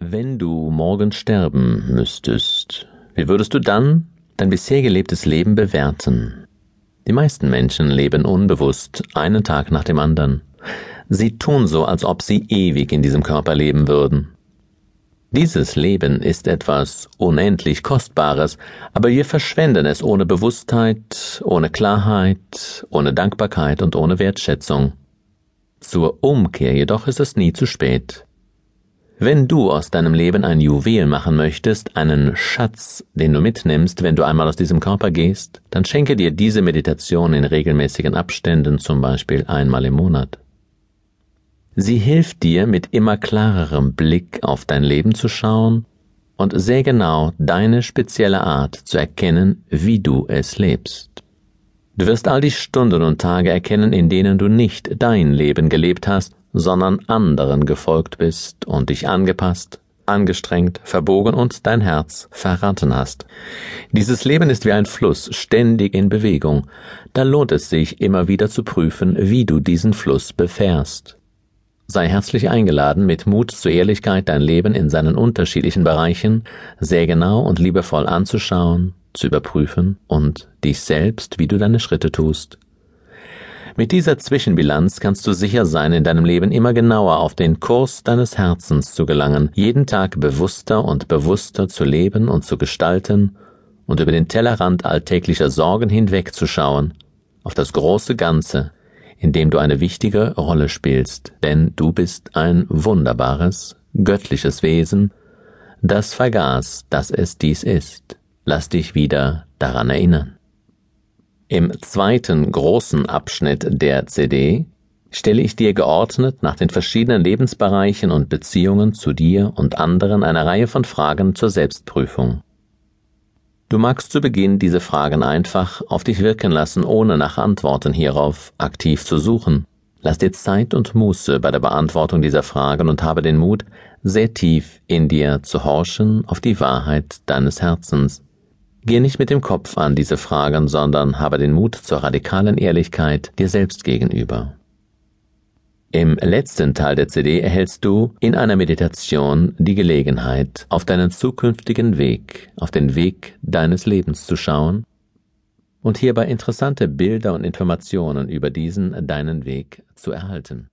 Wenn du morgen sterben müsstest, wie würdest du dann dein bisher gelebtes Leben bewerten? Die meisten Menschen leben unbewusst, einen Tag nach dem anderen. Sie tun so, als ob sie ewig in diesem Körper leben würden. Dieses Leben ist etwas unendlich Kostbares, aber wir verschwenden es ohne Bewusstheit, ohne Klarheit, ohne Dankbarkeit und ohne Wertschätzung. Zur Umkehr jedoch ist es nie zu spät. Wenn du aus deinem Leben ein Juwel machen möchtest, einen Schatz, den du mitnimmst, wenn du einmal aus diesem Körper gehst, dann schenke dir diese Meditation in regelmäßigen Abständen, zum Beispiel einmal im Monat. Sie hilft dir, mit immer klarerem Blick auf dein Leben zu schauen und sehr genau deine spezielle Art zu erkennen, wie du es lebst. Du wirst all die Stunden und Tage erkennen, in denen du nicht dein Leben gelebt hast, sondern anderen gefolgt bist und dich angepasst, angestrengt, verbogen und dein Herz verraten hast. Dieses Leben ist wie ein Fluss, ständig in Bewegung. Da lohnt es sich, immer wieder zu prüfen, wie du diesen Fluss befährst. Sei herzlich eingeladen, mit Mut zur Ehrlichkeit dein Leben in seinen unterschiedlichen Bereichen sehr genau und liebevoll anzuschauen, zu überprüfen und dich selbst, wie du deine Schritte tust, mit dieser Zwischenbilanz kannst du sicher sein, in deinem Leben immer genauer auf den Kurs deines Herzens zu gelangen, jeden Tag bewusster und bewusster zu leben und zu gestalten und über den Tellerrand alltäglicher Sorgen hinwegzuschauen, auf das große Ganze, in dem du eine wichtige Rolle spielst, denn du bist ein wunderbares, göttliches Wesen, das vergaß, dass es dies ist. Lass dich wieder daran erinnern. Im zweiten großen Abschnitt der CD stelle ich dir geordnet nach den verschiedenen Lebensbereichen und Beziehungen zu dir und anderen eine Reihe von Fragen zur Selbstprüfung. Du magst zu Beginn diese Fragen einfach auf dich wirken lassen, ohne nach Antworten hierauf aktiv zu suchen. Lass dir Zeit und Muße bei der Beantwortung dieser Fragen und habe den Mut, sehr tief in dir zu horchen auf die Wahrheit deines Herzens Geh nicht mit dem Kopf an diese Fragen, sondern habe den Mut zur radikalen Ehrlichkeit dir selbst gegenüber. Im letzten Teil der CD erhältst du in einer Meditation die Gelegenheit, auf deinen zukünftigen Weg, auf den Weg deines Lebens zu schauen und hierbei interessante Bilder und Informationen über diesen deinen Weg zu erhalten.